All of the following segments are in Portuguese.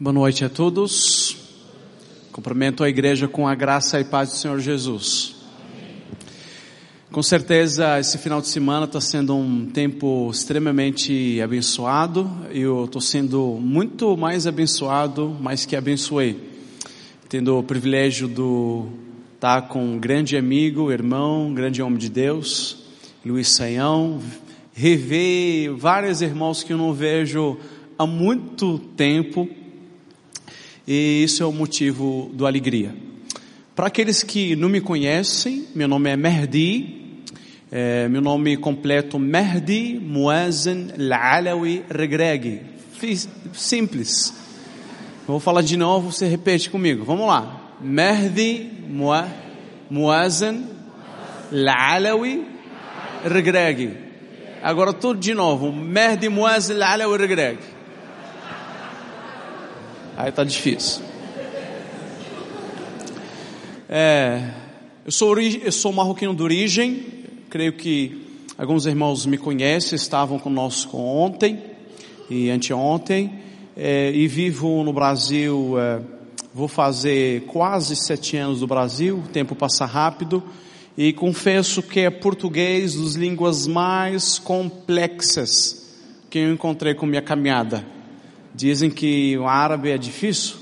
Boa noite a todos. Cumprimento a igreja com a graça e paz do Senhor Jesus. Com certeza, esse final de semana está sendo um tempo extremamente abençoado. Eu estou sendo muito mais abençoado, mais que abençoei. Tendo o privilégio de estar com um grande amigo, irmão, um grande homem de Deus, Luiz Saião. Rever vários irmãos que eu não vejo há muito tempo e isso é o motivo da alegria. Para aqueles que não me conhecem, meu nome é Merdi, é, meu nome completo Merdi Muazen Al-Alawi Regreg. Simples. Vou falar de novo, você repete comigo. Vamos lá. Merdi Muazen Al-Alawi Regreg. Agora tudo de novo. Merdi Muazen Al-Alawi Regreg. Aí tá difícil. É, eu sou, eu sou marroquino de origem, creio que alguns irmãos me conhecem, estavam conosco ontem e anteontem, é, e vivo no Brasil, é, vou fazer quase sete anos do Brasil, o tempo passa rápido, e confesso que é português dos línguas mais complexas que eu encontrei com minha caminhada. Dizem que o árabe é difícil,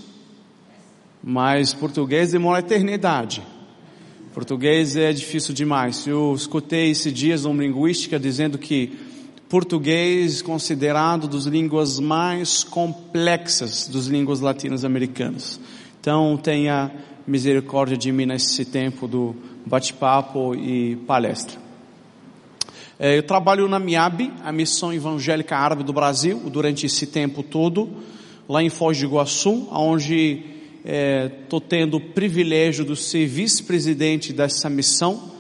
mas português demora eternidade. Português é difícil demais. Eu escutei esses dias uma linguística dizendo que português considerado dos línguas mais complexas dos línguas latinas americanas. Então tenha misericórdia de mim nesse tempo do bate-papo e palestra. É, eu trabalho na MIAB, a Missão Evangélica Árabe do Brasil, durante esse tempo todo, lá em Foz do Iguaçu, onde estou é, tendo o privilégio de ser vice-presidente dessa missão,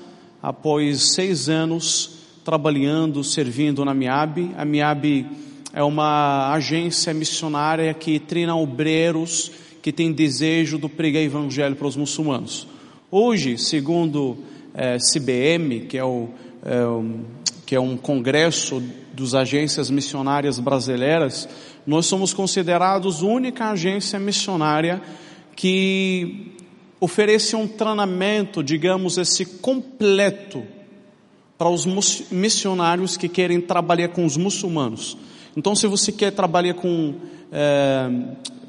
após seis anos trabalhando, servindo na MIAB. A MIAB é uma agência missionária que treina obreiros que têm desejo de pregar evangelho para os muçulmanos. Hoje, segundo é, CBM, que é o, é, que é um congresso dos agências missionárias brasileiras, nós somos considerados a única agência missionária que oferece um treinamento, digamos, esse completo para os missionários que querem trabalhar com os muçulmanos. Então, se você quer trabalhar com, é,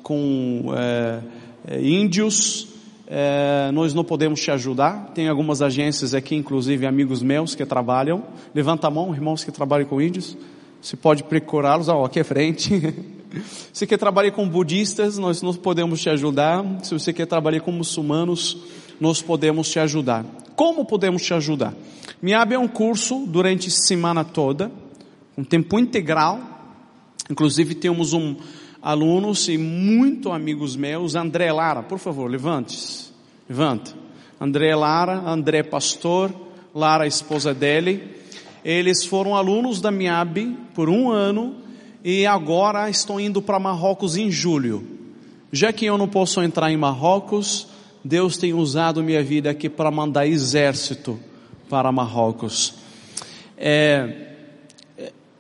com é, índios, é, nós não podemos te ajudar. Tem algumas agências aqui, inclusive amigos meus que trabalham. Levanta a mão, irmãos que trabalham com índios. Você pode procurá-los, aqui à frente. Se quer trabalhar com budistas, nós não podemos te ajudar. Se você quer trabalhar com muçulmanos, nós podemos te ajudar. Como podemos te ajudar? Miab é um curso durante a semana toda, um tempo integral. Inclusive temos um alunos e muito amigos meus. André Lara, por favor, levante-se. Levanta. André Lara, André Pastor, Lara, esposa dele. Eles foram alunos da MIAB por um ano e agora estão indo para Marrocos em julho. Já que eu não posso entrar em Marrocos, Deus tem usado minha vida aqui para mandar exército para Marrocos. É,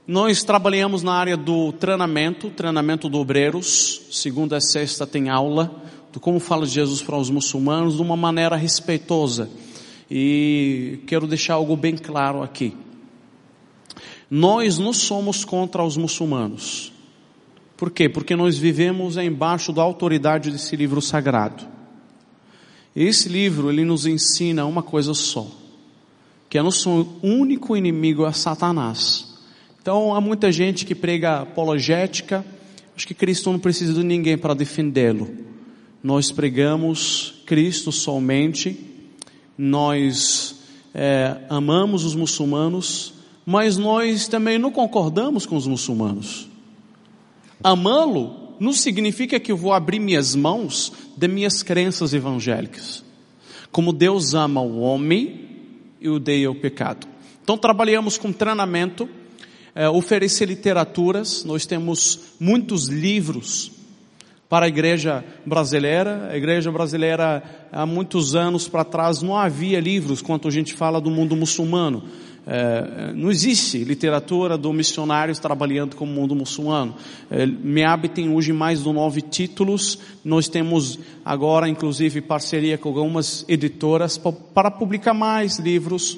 nós trabalhamos na área do treinamento, treinamento do obreiros. Segunda a sexta tem aula do como fala de Jesus para os muçulmanos de uma maneira respeitosa. E quero deixar algo bem claro aqui. Nós não somos contra os muçulmanos. Por quê? Porque nós vivemos embaixo da autoridade desse livro sagrado. Esse livro, ele nos ensina uma coisa só. Que é nosso único inimigo é Satanás. Então há muita gente que prega apologética, acho que Cristo não precisa de ninguém para defendê-lo. Nós pregamos Cristo somente, nós é, amamos os muçulmanos, mas nós também não concordamos com os muçulmanos. Amá-lo não significa que eu vou abrir minhas mãos de minhas crenças evangélicas. Como Deus ama o homem e odeia o pecado. Então trabalhamos com treinamento é, oferecer literaturas. Nós temos muitos livros para a igreja brasileira. A igreja brasileira, há muitos anos para trás, não havia livros quando a gente fala do mundo muçulmano. É, não existe literatura do missionários trabalhando com o mundo muçulmano. É, MEAB tem hoje mais de nove títulos. Nós temos agora, inclusive, parceria com algumas editoras para publicar mais livros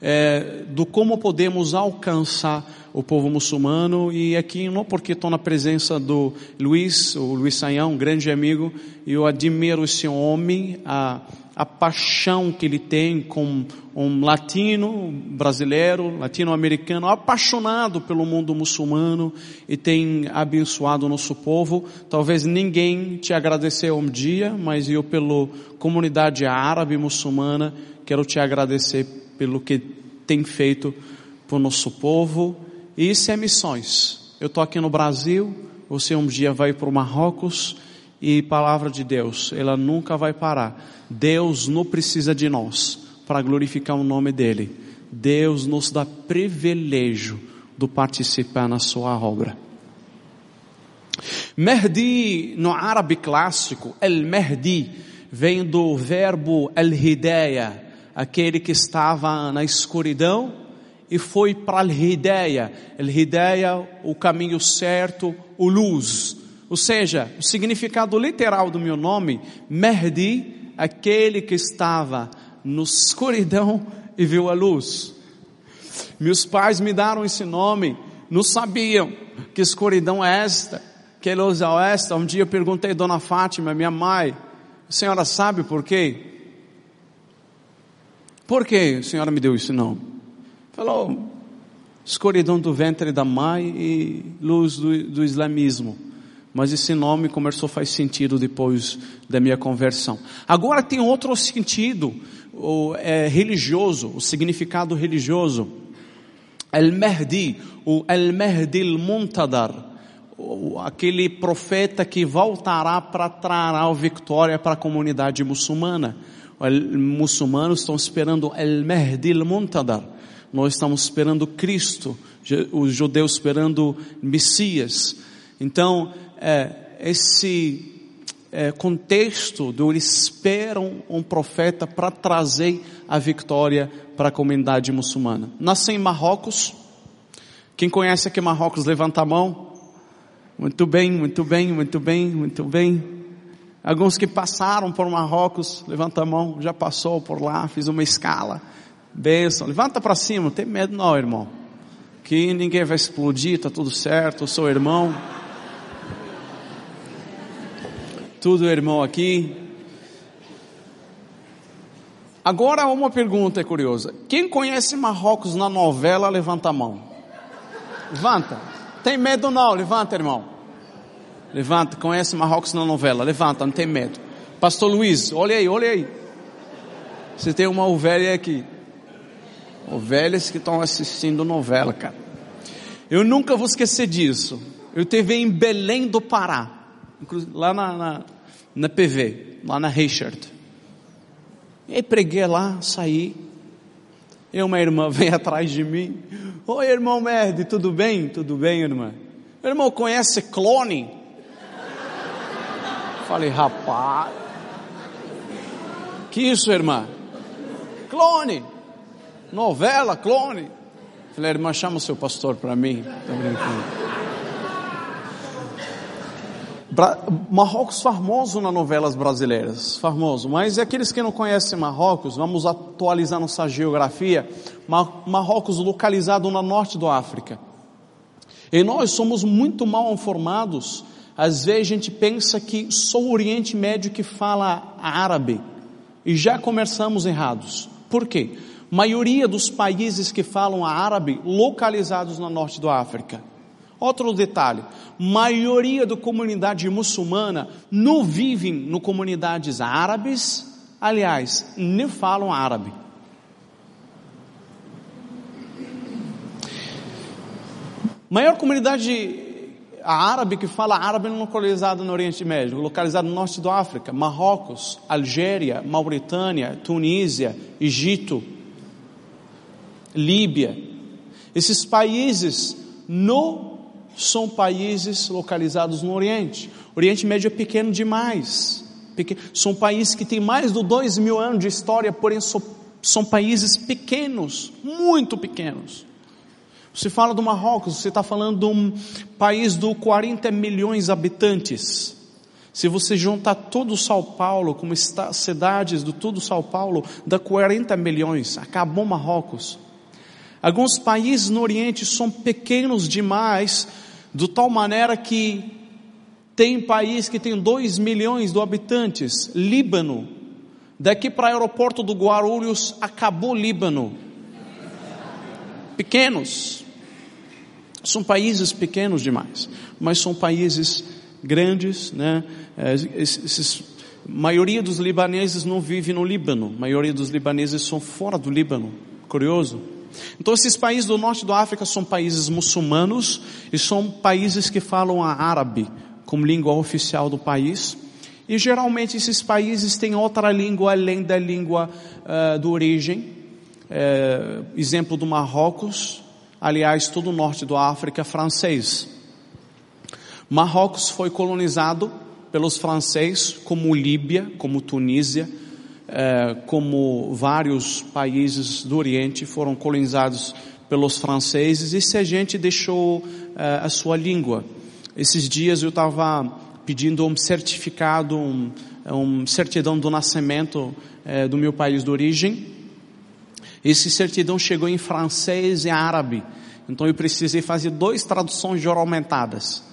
é, do como podemos alcançar o povo muçulmano e aqui não porque estou na presença do Luiz, o Luiz Saião, um grande amigo, e eu admiro esse homem, a, a paixão que ele tem com um latino brasileiro, latino-americano, apaixonado pelo mundo muçulmano e tem abençoado o nosso povo. Talvez ninguém te agradeceu um dia, mas eu pela comunidade árabe muçulmana quero te agradecer pelo que tem feito para o nosso povo. E isso é missões. Eu estou aqui no Brasil, você um dia vai para o Marrocos e palavra de Deus, ela nunca vai parar. Deus não precisa de nós para glorificar o nome dele. Deus nos dá privilégio de participar na sua obra. Mehdi, no árabe clássico, el-Mehdi, vem do verbo el-Hidayah, aquele que estava na escuridão e foi para Al-Hidayah. Al-Hidayah, o caminho certo, o luz. Ou seja, o significado literal do meu nome, Mehdi, aquele que estava na escuridão e viu a luz. Meus pais me deram esse nome, não sabiam que escuridão é esta, que luz é esta. Um dia eu perguntei a Dona Fátima, minha mãe, a senhora sabe por quê? Por que a senhora me deu isso não? Falou, escuridão do ventre da mãe e luz do, do islamismo. Mas esse nome começou a fazer sentido depois da minha conversão. Agora tem outro sentido o, é, religioso, o significado religioso. El-Mahdi, o El-Mahdi al-Muntadar, aquele profeta que voltará para trazer a vitória para a comunidade muçulmana muçulmanos estão esperando El Mahdi al-Muntadar. Nós estamos esperando Cristo, os judeus esperando Messias. Então, é, esse é, contexto do eles esperam um profeta para trazer a vitória para a comunidade muçulmana. Nasce em Marrocos. Quem conhece aqui Marrocos, levanta a mão. Muito bem, muito bem, muito bem, muito bem. Alguns que passaram por Marrocos, levanta a mão, já passou por lá, fiz uma escala. Benção, levanta para cima, não tem medo não, irmão. Que ninguém vai explodir, tá tudo certo, eu sou irmão. Tudo irmão aqui. Agora uma pergunta é curiosa. Quem conhece Marrocos na novela, levanta a mão. Levanta. Tem medo não, levanta, irmão. Levanta, conhece Marrocos na novela. Levanta, não tem medo. Pastor Luiz, olha aí, olha aí. Você tem uma ovelha aqui. Ovelhas que estão assistindo novela, cara. Eu nunca vou esquecer disso. Eu teve em Belém do Pará, lá na, na, na PV, lá na Richard. E preguei lá, saí. E uma irmã vem atrás de mim. Oi, irmão Merde, tudo bem? Tudo bem, irmã? irmão conhece clone? Falei, rapaz, que isso, irmã? Clone, novela, clone. Falei, irmã, chama o seu pastor para mim. Marrocos famoso nas novelas brasileiras, famoso. Mas é aqueles que não conhecem Marrocos, vamos atualizar nossa geografia. Marrocos localizado no norte do África. E nós somos muito mal informados às vezes a gente pensa que só o Oriente Médio que fala árabe. E já começamos errados. Por quê? Maioria dos países que falam árabe localizados no norte do África. Outro detalhe, maioria da comunidade muçulmana não vivem no comunidades árabes, aliás, nem falam árabe. Maior comunidade árabe que fala árabe localizado no Oriente Médio, localizado no norte do África, Marrocos, Algéria, Mauritânia, Tunísia, Egito, Líbia. Esses países não são países localizados no Oriente. O Oriente Médio é pequeno demais. São países que têm mais de dois mil anos de história, porém São países pequenos, muito pequenos. Você fala do Marrocos, você está falando de um país de 40 milhões de habitantes. Se você juntar todo São Paulo, como está, cidades do todo São Paulo, dá 40 milhões. Acabou Marrocos. Alguns países no Oriente são pequenos demais, de tal maneira que tem país que tem 2 milhões de habitantes. Líbano. Daqui para o aeroporto do Guarulhos, acabou Líbano. Pequenos. São países pequenos demais, mas são países grandes, né? É, esses, maioria dos libaneses não vive no Líbano, a maioria dos libaneses são fora do Líbano. Curioso. Então esses países do norte da África são países muçulmanos e são países que falam a árabe como língua oficial do país. E geralmente esses países têm outra língua além da língua uh, de origem. Uh, exemplo do Marrocos, aliás, todo o norte da África é francês. Marrocos foi colonizado pelos franceses, como Líbia, como Tunísia, eh, como vários países do Oriente foram colonizados pelos franceses, e se a gente deixou eh, a sua língua. Esses dias eu estava pedindo um certificado, um, um certidão do nascimento eh, do meu país de origem, esse certidão chegou em francês e árabe. Então eu precisei fazer duas traduções aumentadas.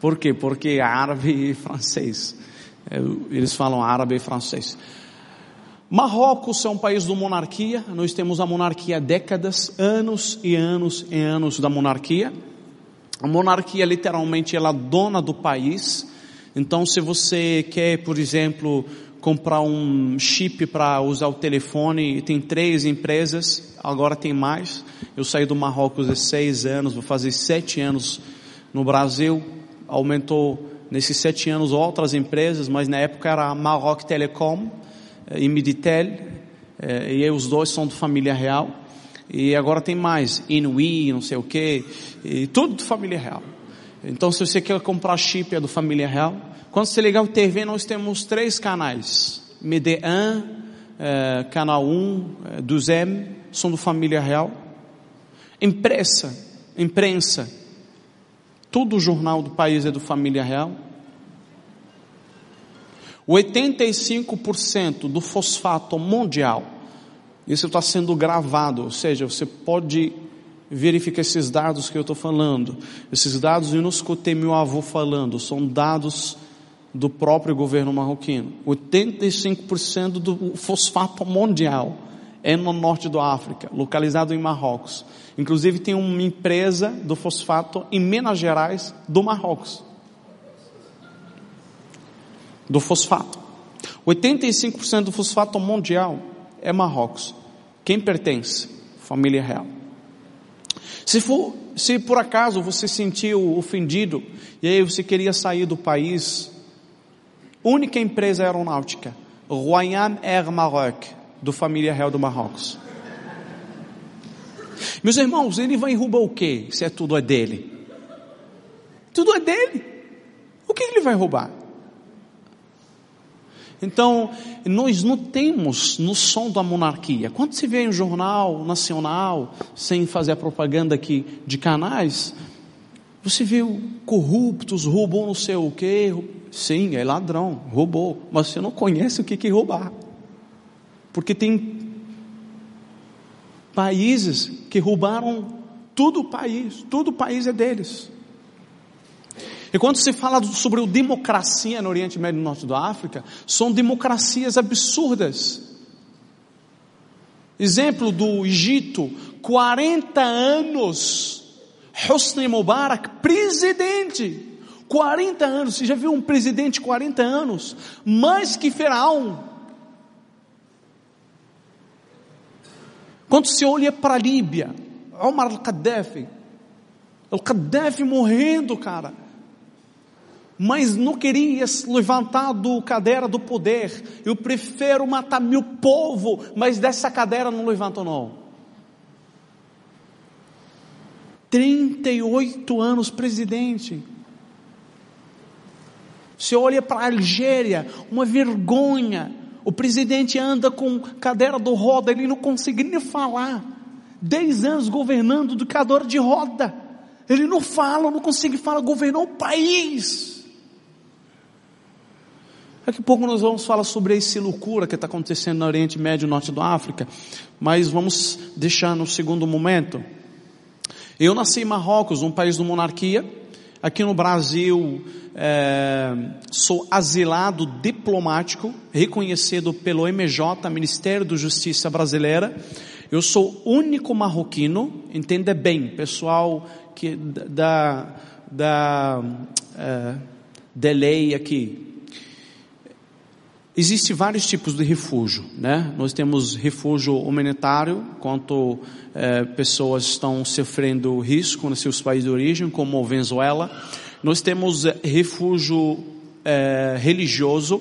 Por quê? Porque é árabe e francês. É, eles falam árabe e francês. Marrocos é um país de monarquia. Nós temos a monarquia há décadas, anos e anos e anos da monarquia. A monarquia literalmente ela é dona do país. Então se você quer, por exemplo, comprar um chip para usar o telefone, tem três empresas, agora tem mais. Eu saí do Marrocos há seis anos, vou fazer sete anos no Brasil. Aumentou nesses sete anos outras empresas, mas na época era Maroc Telecom eh, e Miditel, eh, e os dois são de família real. E agora tem mais, Inui, não sei o que, e tudo de família real. Então se você quer comprar chip é do família real, quando você ligar o TV, nós temos três canais. MD1, eh, Canal 1, eh, 2M, são do Família Real. Imprensa, imprensa, todo o jornal do país é do Família Real. 85% do fosfato mundial, isso está sendo gravado, ou seja, você pode verificar esses dados que eu estou falando. Esses dados eu não escutei meu avô falando, são dados do próprio governo marroquino. 85% do fosfato mundial é no norte da África, localizado em Marrocos. Inclusive tem uma empresa do fosfato em Minas Gerais do Marrocos. Do fosfato. 85% do fosfato mundial é Marrocos. Quem pertence? Família real. Se, for, se por acaso você sentiu ofendido e aí você queria sair do país, Única empresa aeronáutica, Royal Air Maroc, do Família Real do Marrocos. Meus irmãos, ele vai roubar o quê? Se é tudo é dele. Tudo é dele. O que ele vai roubar? Então, nós não temos noção da monarquia. Quando se vê em um jornal nacional, sem fazer a propaganda aqui de canais, você vê corruptos, roubou não sei o quê, Sim, é ladrão, roubou, mas você não conhece o que é roubar. Porque tem países que roubaram todo o país, todo o país é deles. E quando se fala sobre democracia no Oriente Médio e Norte da África, são democracias absurdas. Exemplo do Egito, 40 anos, Hosni Mubarak, presidente. 40 anos, você já viu um presidente 40 anos? Mais que Faraó. Quando se olha para a Líbia, Omar al-Qaddafi, al-Qaddafi morrendo, cara, mas não queria se levantar do cadeira do poder. Eu prefiro matar meu povo, mas dessa cadeira não levanto não. 38 anos presidente. Você olha para a Algéria, uma vergonha, O presidente anda com cadeira do roda, ele não consegue nem falar. Dez anos governando do cadeira de roda. Ele não fala, não consegue falar, governou o país. Daqui a pouco nós vamos falar sobre essa loucura que está acontecendo no Oriente Médio e Norte da África, mas vamos deixar no segundo momento. Eu nasci em Marrocos, um país de monarquia. Aqui no Brasil, é, sou asilado diplomático, reconhecido pelo MJ, Ministério da Justiça Brasileira. Eu sou único marroquino, entenda bem, pessoal que da, da, é, lei aqui, Existem vários tipos de refúgio, né? Nós temos refúgio humanitário, quanto é, pessoas estão sofrendo risco nos seus países de origem, como Venezuela. Nós temos é, refúgio é, religioso,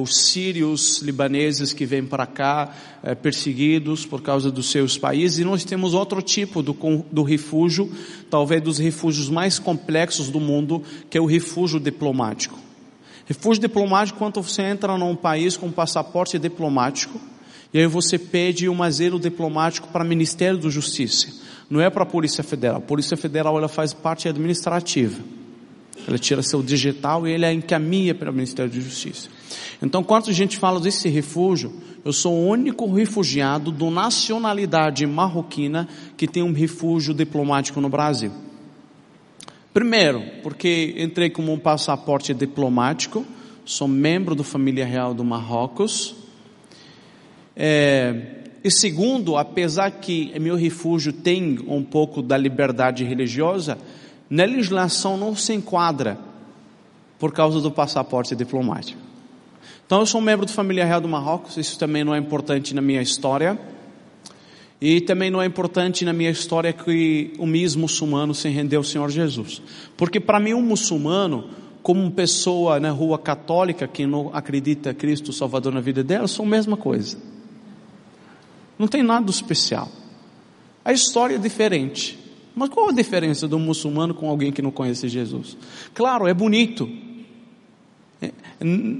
os sírios libaneses que vêm para cá perseguidos por causa dos seus países, e nós temos outro tipo do, do refúgio, talvez dos refúgios mais complexos do mundo, que é o refúgio diplomático. Refúgio diplomático quando você entra num país com passaporte diplomático e aí você pede um asilo diplomático para o Ministério da Justiça. Não é para a Polícia Federal. A Polícia Federal ela faz parte administrativa. Ela tira seu digital e ele encaminha para o Ministério da Justiça. Então, quando a gente fala desse refúgio, eu sou o único refugiado de nacionalidade marroquina que tem um refúgio diplomático no Brasil. Primeiro, porque entrei como um passaporte diplomático, sou membro da família real do Marrocos. É, e segundo, apesar que meu refúgio tem um pouco da liberdade religiosa, na legislação não se enquadra por causa do passaporte diplomático. Então eu sou membro da família real do Marrocos, isso também não é importante na minha história. E também não é importante na minha história que o mesmo muçulmano se rendeu ao Senhor Jesus. Porque para mim um muçulmano, como uma pessoa na rua católica que não acredita Cristo Salvador na vida dela, são a mesma coisa. Não tem nada especial. A história é diferente. Mas qual a diferença um muçulmano com alguém que não conhece Jesus? Claro, é bonito, é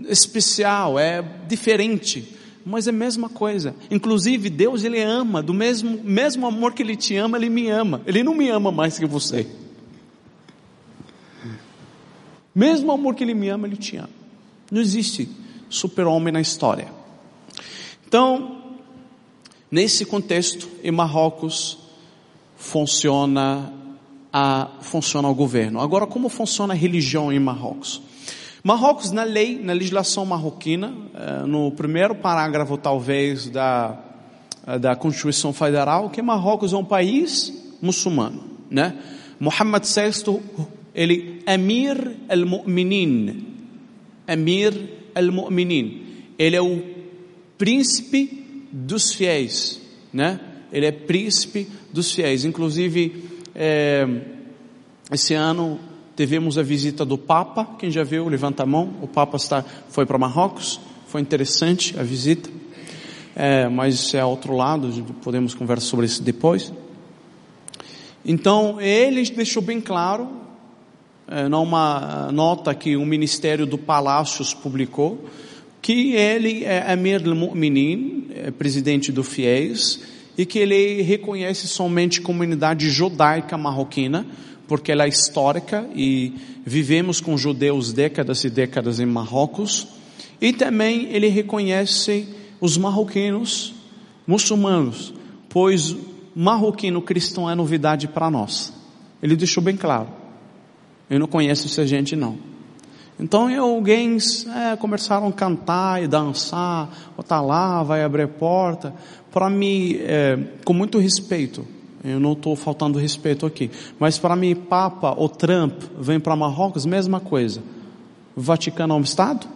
especial, é diferente mas é a mesma coisa. Inclusive, Deus ele ama, do mesmo, mesmo amor que ele te ama, ele me ama. Ele não me ama mais que você. Mesmo amor que ele me ama, ele te ama. Não existe super-homem na história. Então, nesse contexto, em Marrocos, funciona a, funciona o governo. Agora, como funciona a religião em Marrocos? Marrocos, na lei, na legislação marroquina, eh, no primeiro parágrafo, talvez, da, eh, da Constituição Federal, que Marrocos é um país muçulmano, né? Muhammad VI, ele, Amir al-Mu'minin, Amir al-Mu'minin, ele é o príncipe dos fiéis, né? Ele é príncipe dos fiéis. Inclusive, é, esse ano Tivemos a visita do Papa, quem já viu, levanta a mão. O Papa está, foi para Marrocos, foi interessante a visita, é, mas isso é outro lado, podemos conversar sobre isso depois. Então, ele deixou bem claro, é, numa nota que o Ministério do Palácios publicou, que ele é Amir al-Mu'minin, é presidente do FIES, e que ele reconhece somente comunidade judaica marroquina, porque ela é histórica e vivemos com judeus décadas e décadas em Marrocos. E também ele reconhece os marroquinos muçulmanos, pois marroquino cristão é novidade para nós. Ele deixou bem claro. Eu não conheço essa gente não. Então alguém é, começaram a cantar e dançar, tá lá, vai abrir porta. Para mim, é, com muito respeito, eu não estou faltando respeito aqui. Mas para mim, Papa ou Trump vem para Marrocos, mesma coisa. Vaticano é um Estado?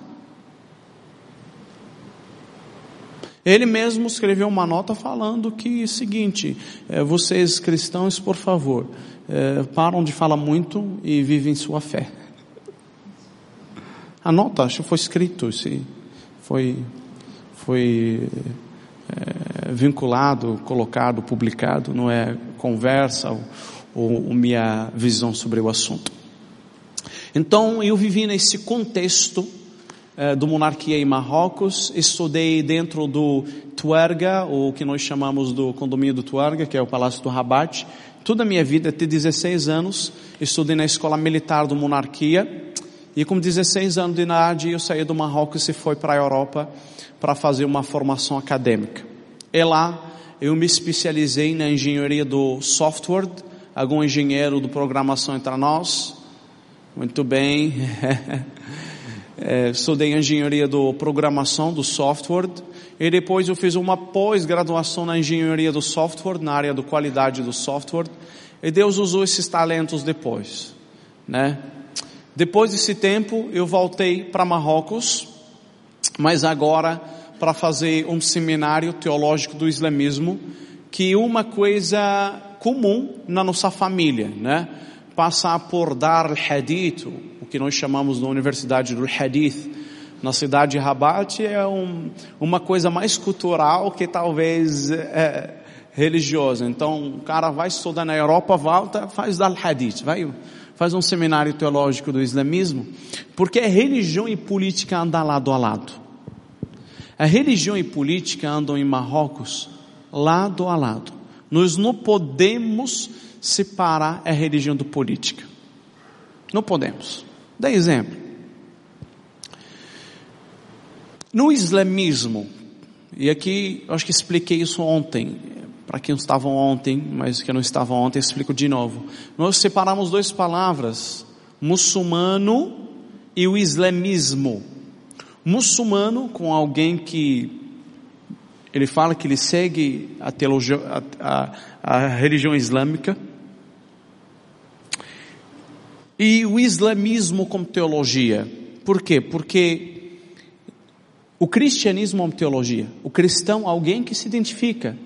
Ele mesmo escreveu uma nota falando que é seguinte, é, vocês cristãos, por favor, é, param de falar muito e vivem sua fé. A nota, acho que foi escrito, se foi, foi é, vinculado, colocado, publicado, não é conversa ou, ou minha visão sobre o assunto. Então eu vivi nesse contexto eh, do monarquia em Marrocos, estudei dentro do Tuarga, o que nós chamamos do condomínio do Tuarga, que é o Palácio do Rabat. Toda a minha vida, até 16 anos, estudei na escola militar do monarquia. E com 16 anos de idade, eu saí do Marrocos e fui para a Europa para fazer uma formação acadêmica. E lá, eu me especializei na engenharia do software, algum engenheiro do programação entre nós. Muito bem. é, estudei engenharia do programação do software. E depois eu fiz uma pós-graduação na engenharia do software, na área da qualidade do software. E Deus usou esses talentos depois, né? Depois desse tempo, eu voltei para Marrocos, mas agora para fazer um seminário teológico do islamismo, que é uma coisa comum na nossa família, né? Passar por Dar al-Hadith, o que nós chamamos na Universidade do Hadith, na cidade de Rabat, é um, uma coisa mais cultural que talvez é, religiosa. Então, o cara vai estudar na Europa, volta, faz Dar al-Hadith, vai faz um seminário teológico do islamismo, porque religião e política andam lado a lado. A religião e política andam em Marrocos lado a lado. Nós não podemos separar a religião do política. Não podemos. Dá exemplo. No islamismo, e aqui acho que expliquei isso ontem, para quem estavam ontem, mas que não estavam ontem, explico de novo. Nós separamos duas palavras, muçulmano e o islamismo. Muçulmano com alguém que ele fala que ele segue a, teologia, a, a, a religião islâmica. E o islamismo como teologia. Por quê? Porque o cristianismo é uma teologia. O cristão é alguém que se identifica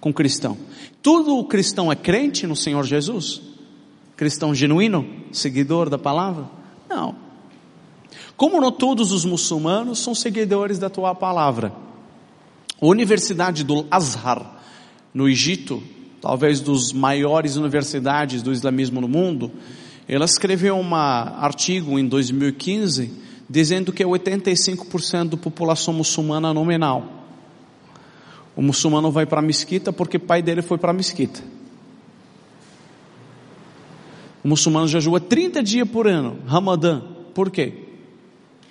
com cristão. Todo cristão é crente no Senhor Jesus? Cristão genuíno, seguidor da palavra? Não. Como não todos os muçulmanos são seguidores da tua palavra. A Universidade do Azhar, no Egito, talvez dos maiores universidades do islamismo no mundo, ela escreveu um artigo em 2015 dizendo que é 85% da população muçulmana nominal. O muçulmano vai para a mesquita porque o pai dele foi para a mesquita. O muçulmano jejua 30 dias por ano, Ramadã. Por quê?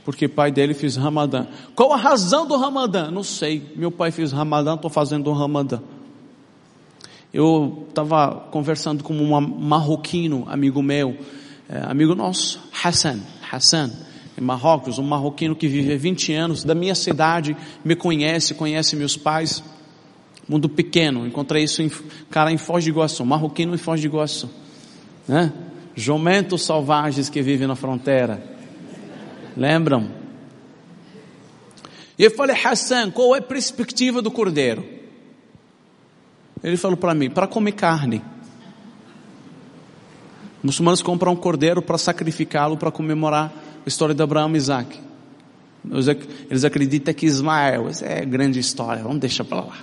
Porque pai dele fez Ramadã. Qual a razão do Ramadã? Não sei. Meu pai fez Ramadã, estou fazendo o Ramadã. Eu estava conversando com um marroquino, amigo meu, é, amigo nosso, Hassan. Hassan em Marrocos, um marroquino que vive há 20 anos, da minha cidade, me conhece, conhece meus pais. Mundo pequeno, encontrei isso em cara em Foz de Iguaçu, marroquino em Foz de Iguaçu. Né? Jumentos selvagens que vivem na fronteira. Lembram? E eu falei, Hassan, qual é a perspectiva do cordeiro? Ele falou para mim, para comer carne. Muçulmanos compram um cordeiro para sacrificá-lo para comemorar a história de Abraão e Isaac. Eles acreditam que Ismael, é grande história, vamos deixar para lá.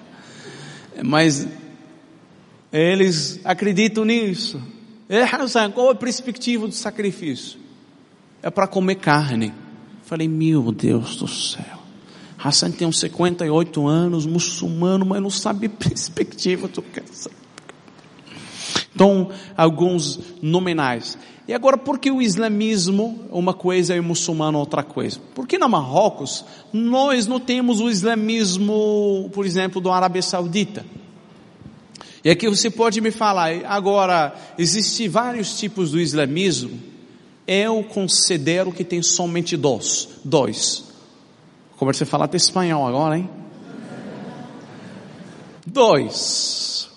Mas eles acreditam nisso. É, Hassan, qual a perspectiva do sacrifício? É para comer carne. Falei, meu Deus do céu. Hassan tem uns 58 anos, muçulmano, mas não sabe perspectiva do que Então, alguns nominais. E agora, por que o islamismo uma coisa e o muçulmano outra coisa? Porque na Marrocos, nós não temos o islamismo, por exemplo, do Arábia Saudita. E aqui você pode me falar, agora, existem vários tipos do islamismo, eu considero que tem somente dois. Dois. Como você falar até espanhol agora, hein? Dois.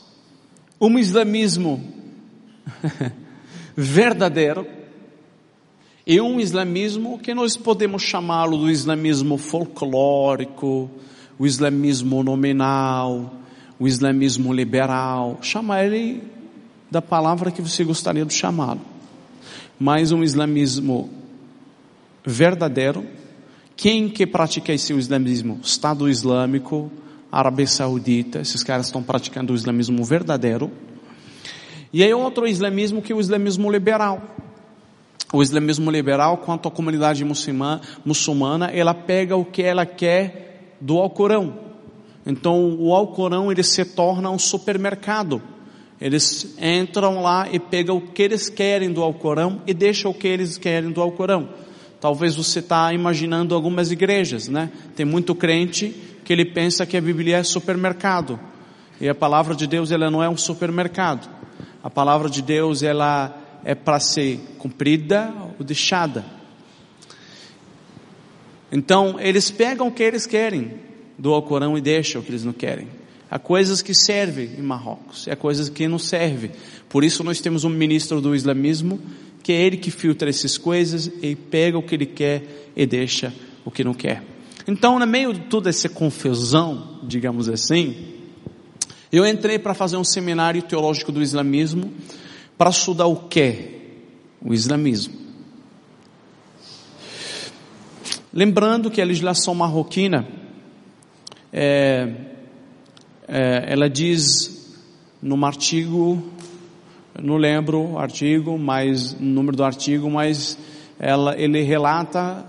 Um islamismo verdadeiro e um islamismo que nós podemos chamá-lo do islamismo folclórico, o islamismo nominal, o islamismo liberal, chama ele da palavra que você gostaria de chamá-lo. Mas um islamismo verdadeiro, quem que pratica esse islamismo? Estado Islâmico, Arábia Saudita, esses caras estão praticando o islamismo verdadeiro, e aí outro islamismo que é o islamismo liberal. o islamismo liberal quanto a comunidade muçulmana, ela pega o que ela quer do Alcorão. Então o Alcorão ele se torna um supermercado. Eles entram lá e pegam o que eles querem do Alcorão e deixam o que eles querem do Alcorão. Talvez você está imaginando algumas igrejas, né? Tem muito crente que ele pensa que a Bíblia é supermercado. E a palavra de Deus ela não é um supermercado. A palavra de Deus ela é para ser cumprida ou deixada. Então, eles pegam o que eles querem do Alcorão e deixam o que eles não querem. Há coisas que servem em Marrocos, há coisas que não servem. Por isso nós temos um ministro do islamismo, que é ele que filtra essas coisas e pega o que ele quer e deixa o que não quer. Então, no meio de toda essa confusão, digamos assim, eu entrei para fazer um seminário teológico do islamismo, para estudar o que? O islamismo. Lembrando que a legislação marroquina, é, é, ela diz no artigo, não lembro o artigo, mas o número do artigo, mas ela, ele relata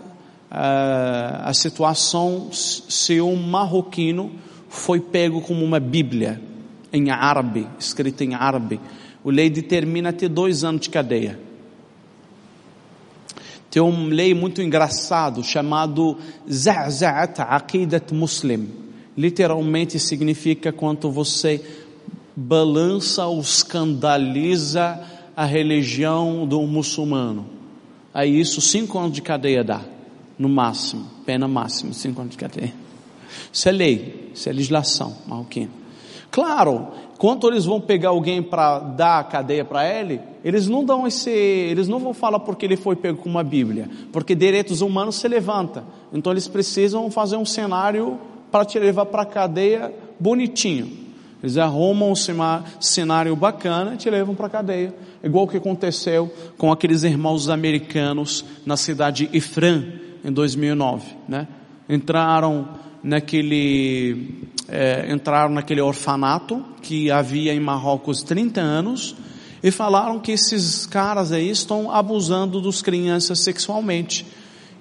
uh, a situação se um marroquino foi pego como uma Bíblia em árabe, escrita em árabe, o lei determina até dois anos de cadeia. Tem uma lei muito engraçado chamado Za'za'at Aqidat Muslim. Literalmente significa quando você balança ou escandaliza a religião do muçulmano. Aí isso cinco anos de cadeia dá, no máximo, pena máxima, cinco anos de cadeia. Isso é lei, isso é legislação marroquina. Claro, quando eles vão pegar alguém para dar a cadeia para ele, eles não dão esse, eles não vão falar porque ele foi pego com uma Bíblia, porque direitos humanos se levanta. Então eles precisam fazer um cenário para te levar para a cadeia bonitinho. Eles arrumam um cenário bacana e te levam para a cadeia. Igual o que aconteceu com aqueles irmãos americanos na cidade de Ifran em 2009, né? Entraram naquele é, entraram naquele orfanato que havia em Marrocos 30 anos e falaram que esses caras aí estão abusando dos crianças sexualmente.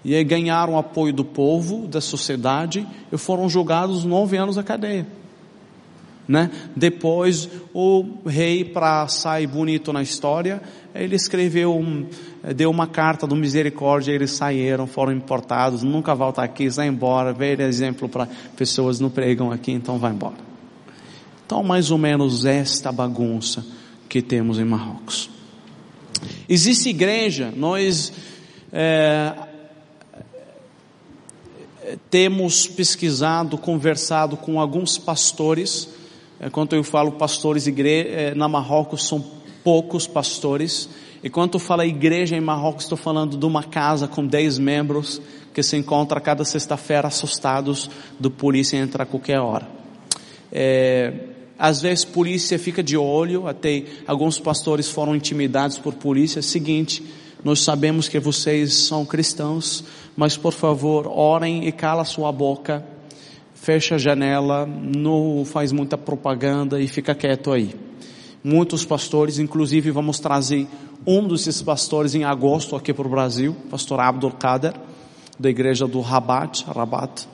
E ganharam apoio do povo, da sociedade e foram julgados nove anos na cadeia. Né? Depois o rei, para sair bonito na história, ele escreveu, um, deu uma carta do misericórdia, eles saíram, foram importados, nunca volta aqui, vai embora, veio exemplo para pessoas não pregam aqui, então vai embora. Então, mais ou menos esta bagunça que temos em Marrocos. Existe igreja, nós é, temos pesquisado, conversado com alguns pastores, é, quando eu falo pastores é, na Marrocos são poucos pastores. E quando eu falo igreja em Marrocos, estou falando de uma casa com 10 membros que se encontra cada sexta-feira assustados do polícia entrar a qualquer hora. É, às vezes polícia fica de olho, até alguns pastores foram intimidados por polícia. Seguinte, nós sabemos que vocês são cristãos, mas por favor, orem e cala sua boca, fecha a janela, não faz muita propaganda e fica quieto aí muitos pastores, inclusive vamos trazer um desses pastores em agosto aqui para o Brasil, pastor Abdul Kader, da igreja do Rabat, Rabat.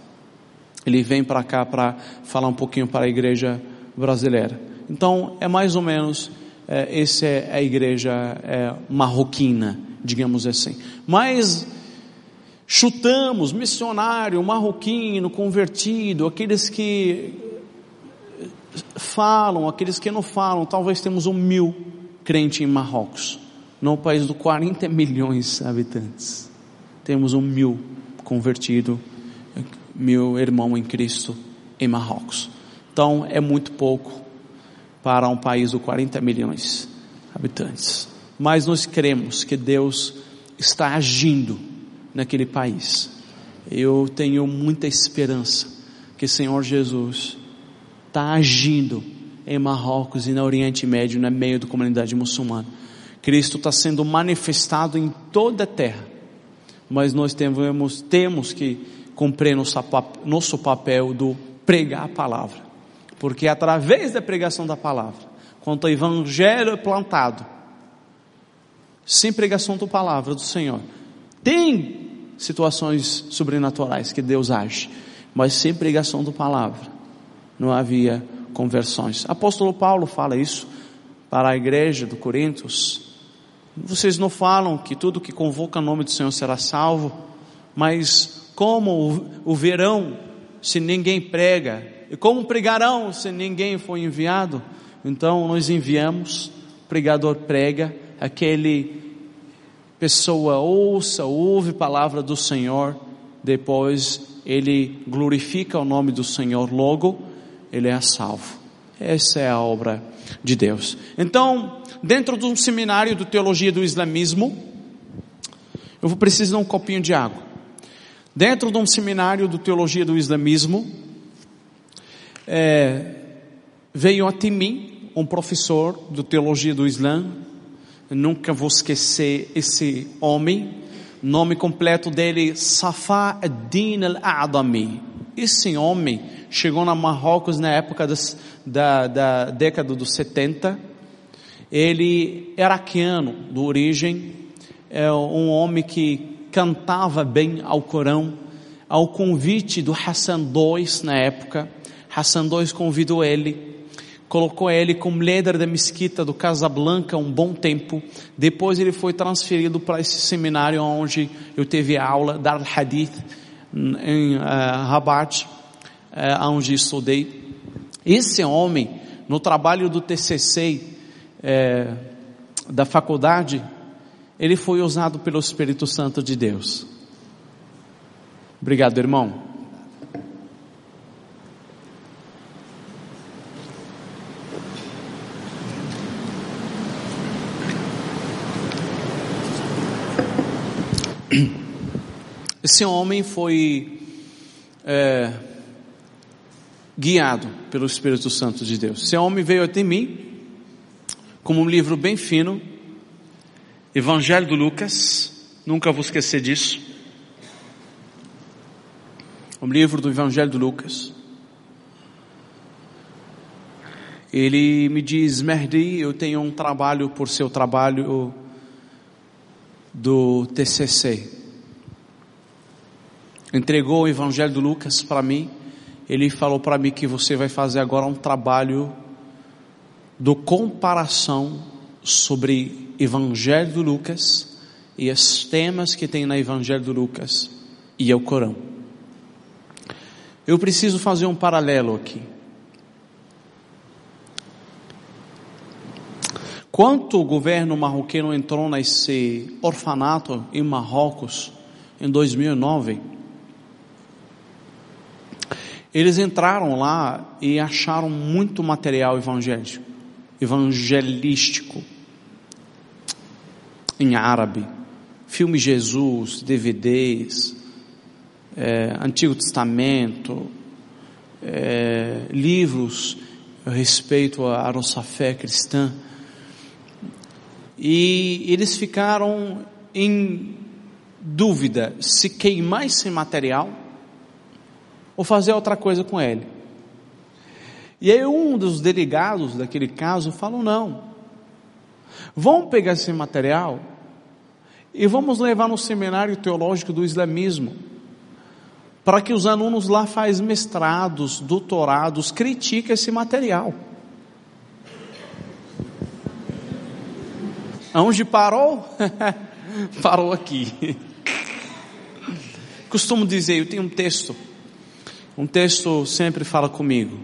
Ele vem para cá para falar um pouquinho para a igreja brasileira. Então, é mais ou menos, é, essa é a igreja é, marroquina, digamos assim. Mas, chutamos, missionário, marroquino, convertido, aqueles que falam, aqueles que não falam, talvez temos um mil crentes em Marrocos, no país de 40 milhões de habitantes. Temos um mil convertido, mil irmão em Cristo em Marrocos. Então é muito pouco para um país de 40 milhões de habitantes. Mas nós cremos que Deus está agindo naquele país. Eu tenho muita esperança que Senhor Jesus está agindo em Marrocos e no Oriente Médio, no meio da comunidade muçulmana. Cristo está sendo manifestado em toda a terra, mas nós temos, temos que cumprir nosso, nosso papel do pregar a palavra, porque através da pregação da palavra, quando o evangelho é plantado, sem pregação da palavra do Senhor. Tem situações sobrenaturais que Deus age, mas sem pregação da palavra não havia conversões. Apóstolo Paulo fala isso para a igreja do Coríntios. Vocês não falam que tudo que convoca o nome do Senhor será salvo, mas como o verão se ninguém prega? E como pregarão se ninguém foi enviado? Então nós enviamos, o pregador prega, aquele pessoa ouça, ouve a palavra do Senhor, depois ele glorifica o nome do Senhor, logo ele é salvo. Essa é a obra de Deus. Então, dentro de um seminário de teologia do islamismo, eu vou precisar de um copinho de água. Dentro de um seminário de teologia do islamismo, é, veio até mim um professor de teologia do Islã, nunca vou esquecer esse homem, nome completo dele, Safa ad-Din al-A'dami. Esse homem chegou na Marrocos na época das, da, da década dos 70. Ele era iraquiano, de origem, é um homem que cantava bem ao Corão, ao convite do Hassan II na época. Hassan II convidou ele, colocou ele como líder da mesquita do Casablanca um bom tempo. Depois ele foi transferido para esse seminário onde eu teve aula, Dar al-Hadith, em uh, Rabat é, onde estudei. Esse homem, no trabalho do TCC é, da faculdade, ele foi usado pelo Espírito Santo de Deus. Obrigado, irmão. Esse homem foi é, guiado pelo Espírito Santo de Deus. Esse homem veio até mim, como um livro bem fino, Evangelho de Lucas, nunca vou esquecer disso. Um livro do Evangelho de Lucas. Ele me diz, Merdi, eu tenho um trabalho por seu trabalho do TCC. Entregou o Evangelho de Lucas para mim ele falou para mim que você vai fazer agora um trabalho do comparação sobre Evangelho de Lucas e os temas que tem na Evangelho de Lucas e o Corão. Eu preciso fazer um paralelo aqui. Quanto o governo marroquino entrou nesse orfanato em Marrocos em 2009, eles entraram lá e acharam muito material evangélico, evangelístico, em árabe, filme Jesus, DVDs, é, Antigo Testamento, é, livros a respeito à nossa fé cristã. E eles ficaram em dúvida se queimar esse material ou fazer outra coisa com ele. E aí um dos delegados daquele caso falou: não, vamos pegar esse material e vamos levar no seminário teológico do islamismo, para que os alunos lá fazem mestrados, doutorados, critiquem esse material. Aonde parou? parou aqui. Costumo dizer, eu tenho um texto um texto sempre fala comigo.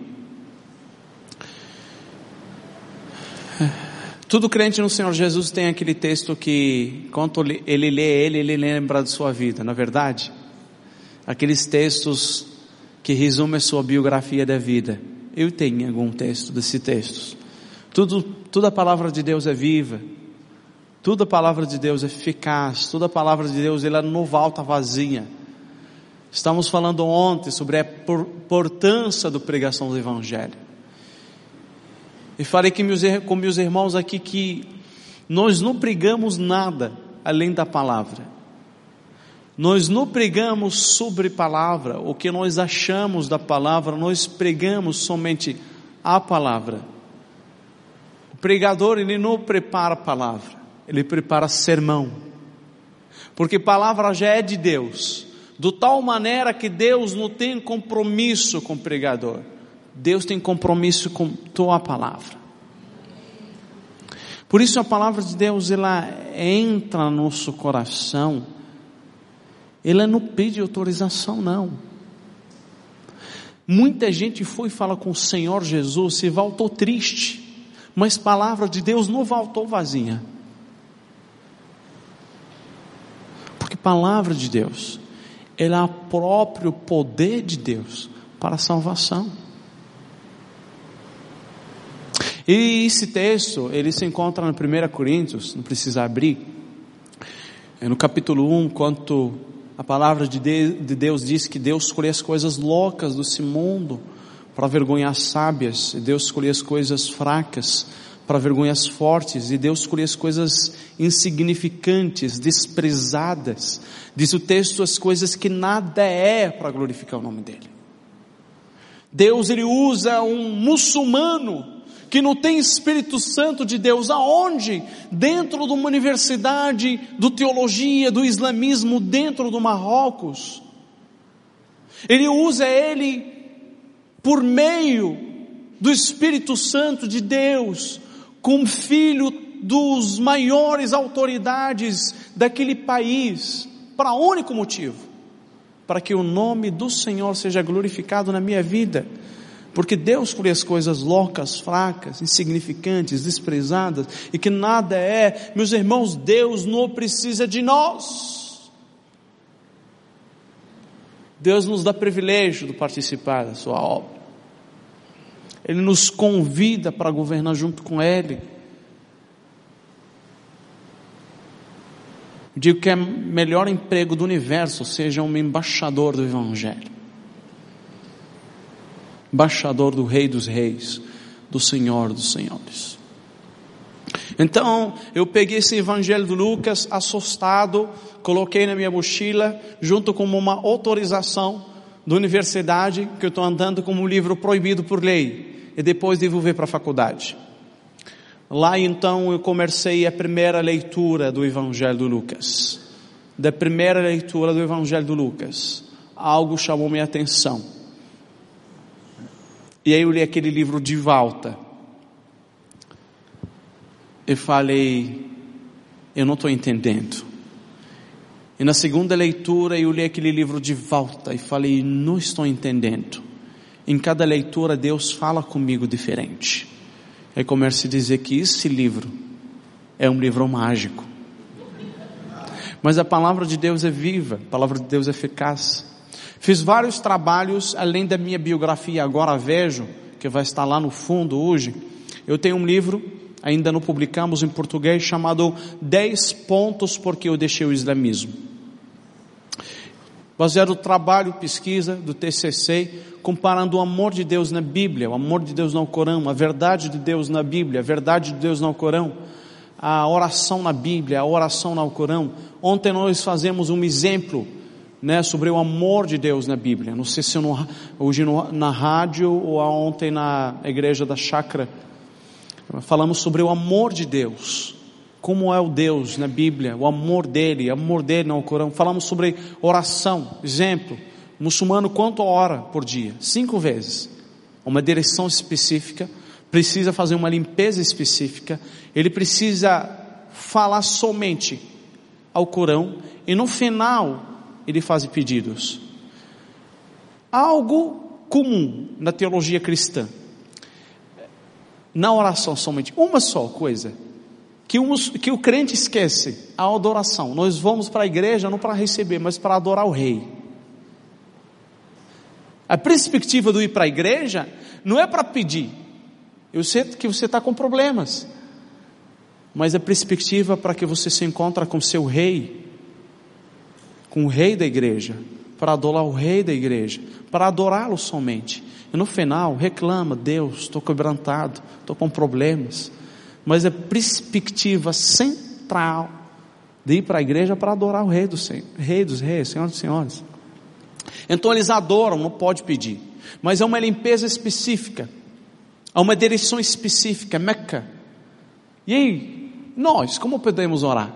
Todo crente no Senhor Jesus tem aquele texto que, quando ele lê ele, ele lembra da sua vida, na é verdade? Aqueles textos que resumem a sua biografia da vida. Eu tenho algum texto desses textos. Tudo, toda a palavra de Deus é viva. Toda a palavra de Deus é eficaz. Toda a palavra de Deus ela não volta vazia. Estamos falando ontem sobre a importância da pregação do Evangelho. E falei que meus, com meus irmãos aqui que nós não pregamos nada além da palavra. Nós não pregamos sobre palavra, o que nós achamos da palavra, nós pregamos somente a palavra. O pregador, ele não prepara a palavra. Ele prepara sermão. Porque palavra já é de Deus, do tal maneira que Deus não tem compromisso com o pregador. Deus tem compromisso com tua palavra. Por isso a palavra de Deus ela entra no nosso coração. Ela não pede autorização não. Muita gente foi falar com o Senhor Jesus e voltou triste, mas palavra de Deus não voltou vazia. Porque palavra de Deus, ela é o próprio poder de Deus para a salvação. E esse texto, ele se encontra na 1 Coríntios, não precisa abrir. É no capítulo 1, quanto a palavra de Deus diz que Deus escolhe as coisas loucas desse mundo para vergonhar as sábias, e Deus escolhe as coisas fracas para vergonhar as fortes, e Deus escolhe as coisas insignificantes, desprezadas. Diz o texto as coisas que nada é para glorificar o nome dele. Deus ele usa um muçulmano que não tem Espírito Santo de Deus, aonde? Dentro de uma universidade do teologia, do islamismo, dentro do Marrocos. Ele usa ele por meio do Espírito Santo de Deus, como filho dos maiores autoridades daquele país, para único motivo, para que o nome do Senhor seja glorificado na minha vida porque Deus escolhe as coisas loucas, fracas, insignificantes, desprezadas e que nada é. Meus irmãos, Deus não precisa de nós. Deus nos dá privilégio de participar da sua obra. Ele nos convida para governar junto com Ele. Digo que é o melhor emprego do universo, seja um embaixador do Evangelho embaixador do Rei dos Reis, do Senhor dos Senhores. Então, eu peguei esse evangelho de Lucas, assustado, coloquei na minha mochila, junto com uma autorização da universidade, que eu estou andando como um livro proibido por lei, e depois devolver para a faculdade. Lá então eu comecei a primeira leitura do evangelho de Lucas. Da primeira leitura do evangelho de Lucas, algo chamou minha atenção. E aí eu li aquele livro de volta. E falei, eu não estou entendendo. E na segunda leitura eu li aquele livro de volta e falei, não estou entendendo. Em cada leitura Deus fala comigo diferente. Aí começo a dizer que esse livro é um livro mágico. Mas a palavra de Deus é viva, a palavra de Deus é eficaz. Fiz vários trabalhos além da minha biografia, agora vejo, que vai estar lá no fundo hoje. Eu tenho um livro, ainda não publicamos em português, chamado 10 pontos porque eu deixei o islamismo. Baseado no trabalho, pesquisa do TCC, comparando o amor de Deus na Bíblia, o amor de Deus no Corão, a verdade de Deus na Bíblia, a verdade de Deus no Corão, a oração na Bíblia, a oração no Corão. Ontem nós fazemos um exemplo né, sobre o amor de Deus na Bíblia. Não sei se no, hoje no, na rádio ou ontem na igreja da Chácara. Falamos sobre o amor de Deus. Como é o Deus na Bíblia, o amor dele, o amor dele no Corão. Falamos sobre oração. Exemplo, muçulmano quanto ora por dia? Cinco vezes. Uma direção específica, precisa fazer uma limpeza específica, ele precisa falar somente ao Corão e no final ele faz pedidos. Algo comum na teologia cristã. Na oração somente, uma só coisa, que, que o crente esquece, a adoração. Nós vamos para a igreja não para receber, mas para adorar o rei. A perspectiva do ir para a igreja não é para pedir. Eu sei que você está com problemas, mas a perspectiva para que você se encontre com seu rei, com o rei da igreja, para adorar o rei da igreja, para adorá-lo somente. E no final reclama, Deus, estou quebrantado, estou com problemas. Mas a perspectiva central de ir para a igreja para adorar o rei dos, rei dos reis, Senhor dos senhores. Então eles adoram, não pode pedir. Mas é uma limpeza específica. Há uma direção específica, Meca. E aí, nós, como podemos orar?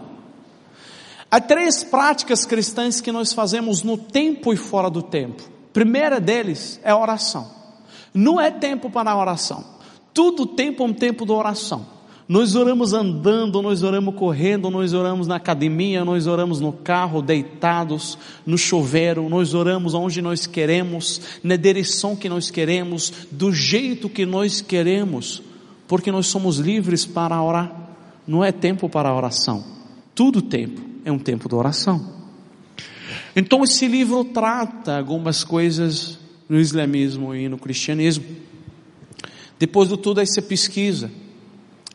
Há três práticas cristãs que nós fazemos no tempo e fora do tempo. primeira deles é a oração. Não é tempo para a oração. Todo tempo é um tempo de oração. Nós oramos andando, nós oramos correndo, nós oramos na academia, nós oramos no carro, deitados, no chuveiro, nós oramos onde nós queremos, na direção que nós queremos, do jeito que nós queremos, porque nós somos livres para orar. Não é tempo para oração. Todo tempo é um tempo de oração. Então esse livro trata algumas coisas no islamismo e no cristianismo. Depois de tudo, você pesquisa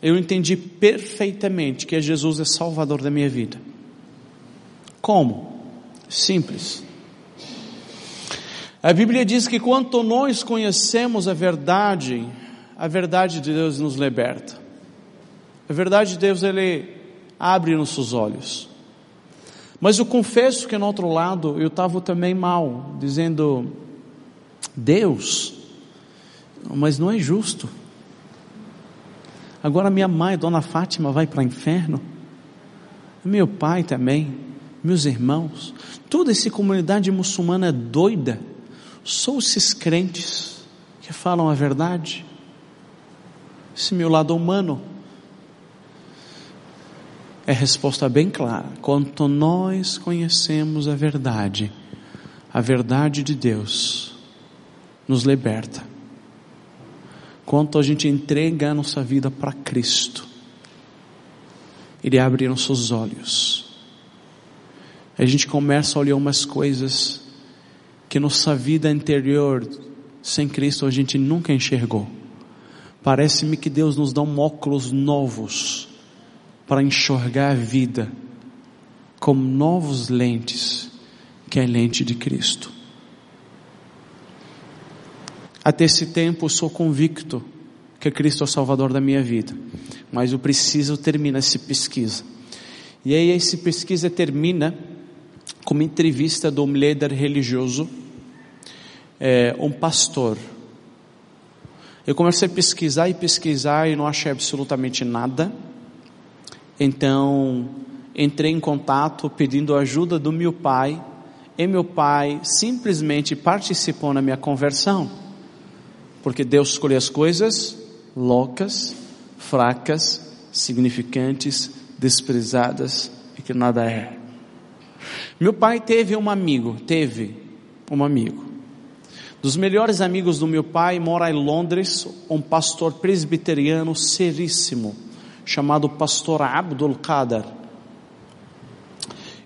eu entendi perfeitamente que Jesus é Salvador da minha vida. Como? Simples. A Bíblia diz que quanto nós conhecemos a verdade, a verdade de Deus nos liberta. A verdade de Deus, Ele abre nossos olhos. Mas eu confesso que no outro lado eu estava também mal, dizendo, Deus, mas não é justo. Agora minha mãe, Dona Fátima, vai para o inferno. Meu pai também, meus irmãos, toda essa comunidade muçulmana é doida. Só esses crentes que falam a verdade. Esse meu lado humano. É resposta bem clara. Quanto nós conhecemos a verdade, a verdade de Deus nos liberta quanto a gente entrega a nossa vida para Cristo, Ele abre nossos olhos. A gente começa a olhar umas coisas que nossa vida interior sem Cristo a gente nunca enxergou. Parece-me que Deus nos dá um óculos novos para enxergar a vida com novos lentes, que é a lente de Cristo. Até esse tempo sou convicto que Cristo é o Salvador da minha vida, mas eu preciso terminar essa pesquisa. E aí essa pesquisa termina com uma entrevista de um líder religioso, é, um pastor. Eu comecei a pesquisar e pesquisar e não achei absolutamente nada. Então entrei em contato pedindo ajuda do meu pai e meu pai simplesmente participou na minha conversão. Porque Deus escolhe as coisas loucas, fracas, significantes, desprezadas e que nada é. Meu pai teve um amigo, teve um amigo. Dos melhores amigos do meu pai mora em Londres um pastor presbiteriano seríssimo, chamado pastor Abdul Qadir.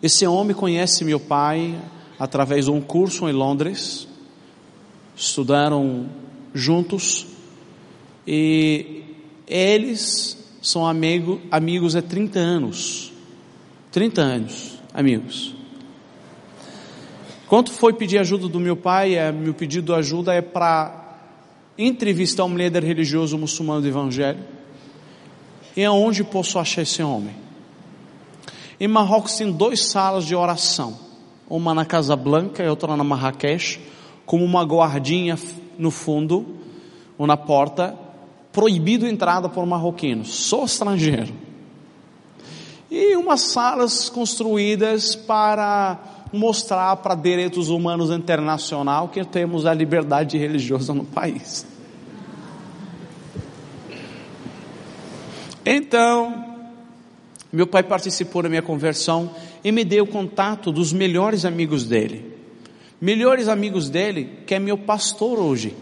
Esse homem conhece meu pai através de um curso em Londres, estudaram juntos e eles são amigo, amigos há 30 anos. 30 anos, amigos. Quando foi pedir ajuda do meu pai, é, meu pedido de ajuda é para entrevistar um líder religioso muçulmano do Evangelho. E aonde posso achar esse homem? Em Marrocos tem duas salas de oração. Uma na Casa Blanca e outra na Marrakech, como uma guardinha no fundo ou na porta, proibido entrada por marroquinos, só estrangeiro. E umas salas construídas para mostrar para direitos humanos internacional que temos a liberdade religiosa no país. Então, meu pai participou da minha conversão e me deu o contato dos melhores amigos dele melhores amigos dele, que é meu pastor hoje.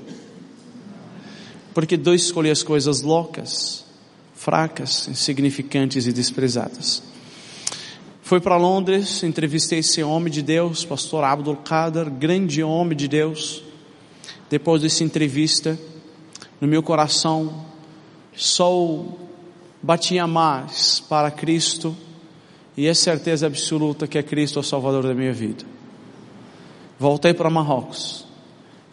Porque dois escolhe as coisas loucas, fracas, insignificantes e desprezadas. Foi para Londres, entrevistei esse homem de Deus, pastor Abdul Qadir, grande homem de Deus. Depois dessa entrevista, no meu coração, só batia mais para Cristo e é certeza absoluta que é Cristo o Salvador da minha vida. Voltei para Marrocos.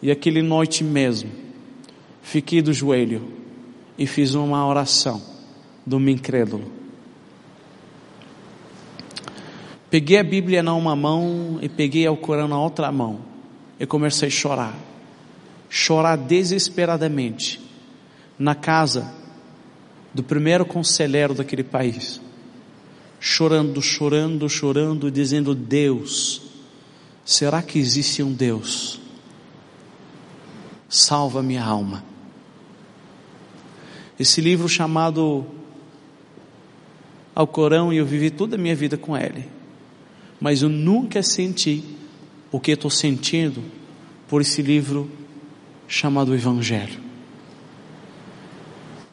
E aquele noite mesmo, fiquei do joelho e fiz uma oração do meu incrédulo. Peguei a Bíblia na uma mão e peguei o Corão na outra mão. E comecei a chorar. Chorar desesperadamente na casa do primeiro conselheiro daquele país, chorando, chorando, chorando, dizendo: Deus, será que existe um Deus? Salva minha alma. Esse livro chamado Alcorão, e eu vivi toda a minha vida com ele, mas eu nunca senti o que estou sentindo por esse livro chamado Evangelho.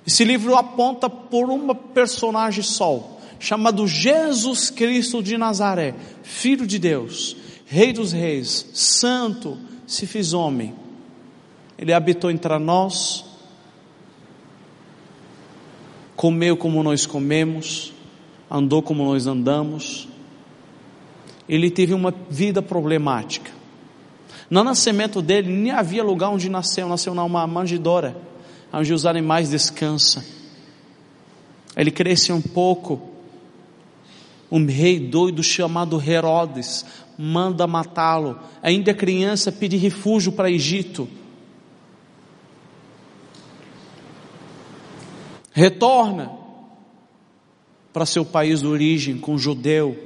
Esse livro aponta por uma personagem só, chamado Jesus Cristo de Nazaré, Filho de Deus, Rei dos Reis, Santo, se fez homem. Ele habitou entre nós, comeu como nós comemos, andou como nós andamos. Ele teve uma vida problemática. No nascimento dele, nem havia lugar onde nasceu, nasceu numa manjedoura, onde os animais descansam. Ele cresce um pouco, um rei doido chamado Herodes manda matá-lo. Ainda criança pede refúgio para Egito. Retorna para seu país de origem, com judeu.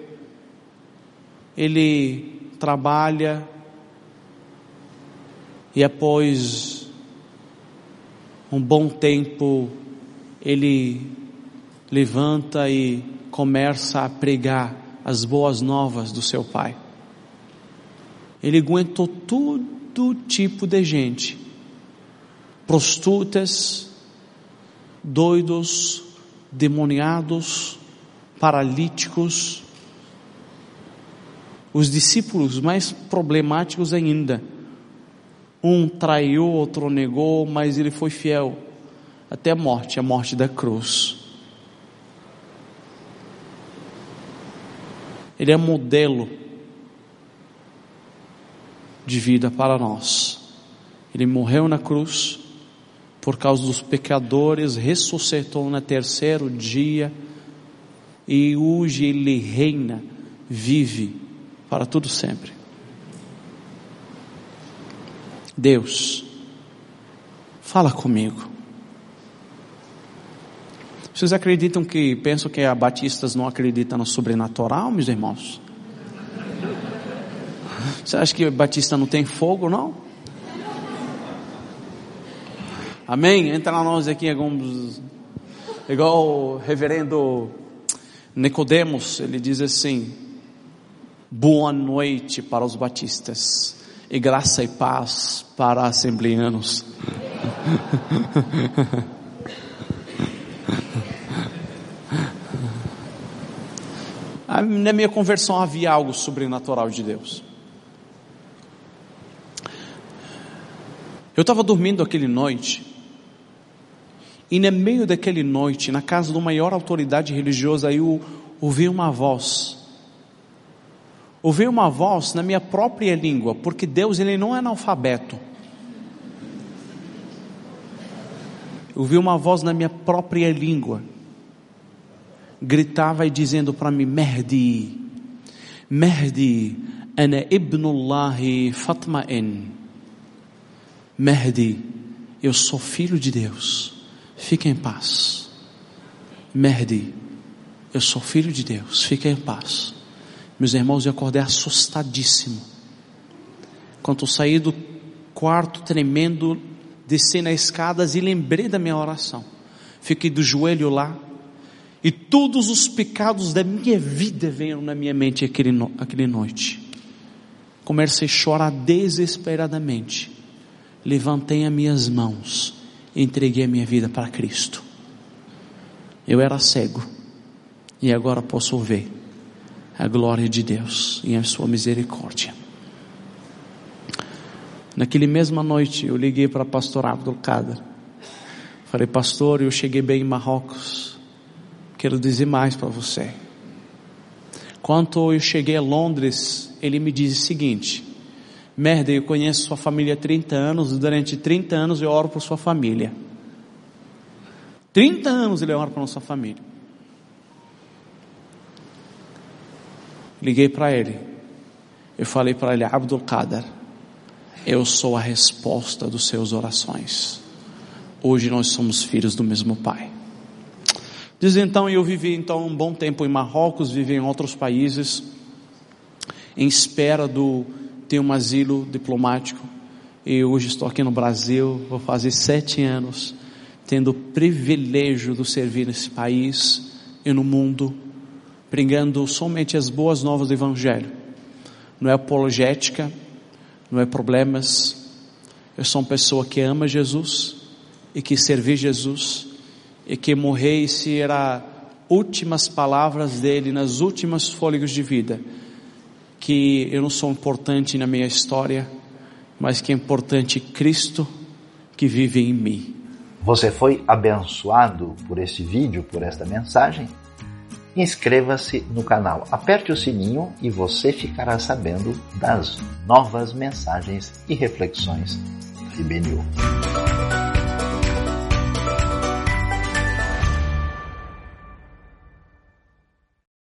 Ele trabalha e após um bom tempo ele levanta e começa a pregar as boas novas do seu pai. Ele aguentou todo tipo de gente, prostitutas, doidos, demoniados, paralíticos, os discípulos mais problemáticos ainda. Um traiu, outro negou, mas ele foi fiel até a morte, a morte da cruz. Ele é modelo de vida para nós. Ele morreu na cruz por causa dos pecadores, ressuscitou no terceiro dia e hoje ele reina, vive para tudo sempre. Deus, fala comigo. Vocês acreditam que, pensam que a Batistas não acredita no sobrenatural, meus irmãos? Você acha que Batista não tem fogo, não? Amém? Entra nós aqui alguns, igual o reverendo Nicodemos, ele diz assim: Boa noite para os batistas e graça e paz para assembleanos. Na minha conversão havia algo sobrenatural de Deus. Eu estava dormindo aquele noite, e no meio daquele noite, na casa uma maior autoridade religiosa, eu ouvi uma voz. Ouvi uma voz na minha própria língua, porque Deus ele não é analfabeto. Ouvi uma voz na minha própria língua. Gritava e dizendo para mim: Mehdi, Mehdi, ana ibnullahi fatma'in. Mehdi, eu sou filho de Deus, fique em paz. Mehdi, eu sou filho de Deus, fique em paz. Meus irmãos, eu acordei assustadíssimo. Quando eu saí do quarto tremendo, desci nas escadas e lembrei da minha oração. Fiquei do joelho lá, e todos os pecados da minha vida veio na minha mente aquele, aquele noite. Comecei a chorar desesperadamente levantei as minhas mãos e entreguei a minha vida para Cristo. Eu era cego e agora posso ver a glória de Deus e a sua misericórdia. Naquele mesma noite eu liguei para o pastor Abdul Kader. Falei, pastor, eu cheguei bem em Marrocos. Quero dizer mais para você. Quando eu cheguei a Londres, ele me disse o seguinte: Merda, eu conheço sua família há 30 anos, durante 30 anos eu oro por sua família. 30 anos ele ora por nossa família. Liguei para ele. Eu falei para ele, Abdul Qadir, eu sou a resposta dos seus orações. Hoje nós somos filhos do mesmo Pai. Desde então eu vivi então um bom tempo em Marrocos, vivi em outros países, em espera do ter um asilo diplomático. E hoje estou aqui no Brasil, vou fazer sete anos, tendo o privilégio de servir nesse país e no mundo, pregando somente as boas novas do Evangelho. Não é apologética, não é problemas. Eu sou uma pessoa que ama Jesus e que serve Jesus e que morrer e ser as últimas palavras dele nas últimas fôlegos de vida. Que eu não sou importante na minha história, mas que é importante Cristo que vive em mim. Você foi abençoado por esse vídeo, por esta mensagem? Inscreva-se no canal, aperte o sininho e você ficará sabendo das novas mensagens e reflexões do IBNU.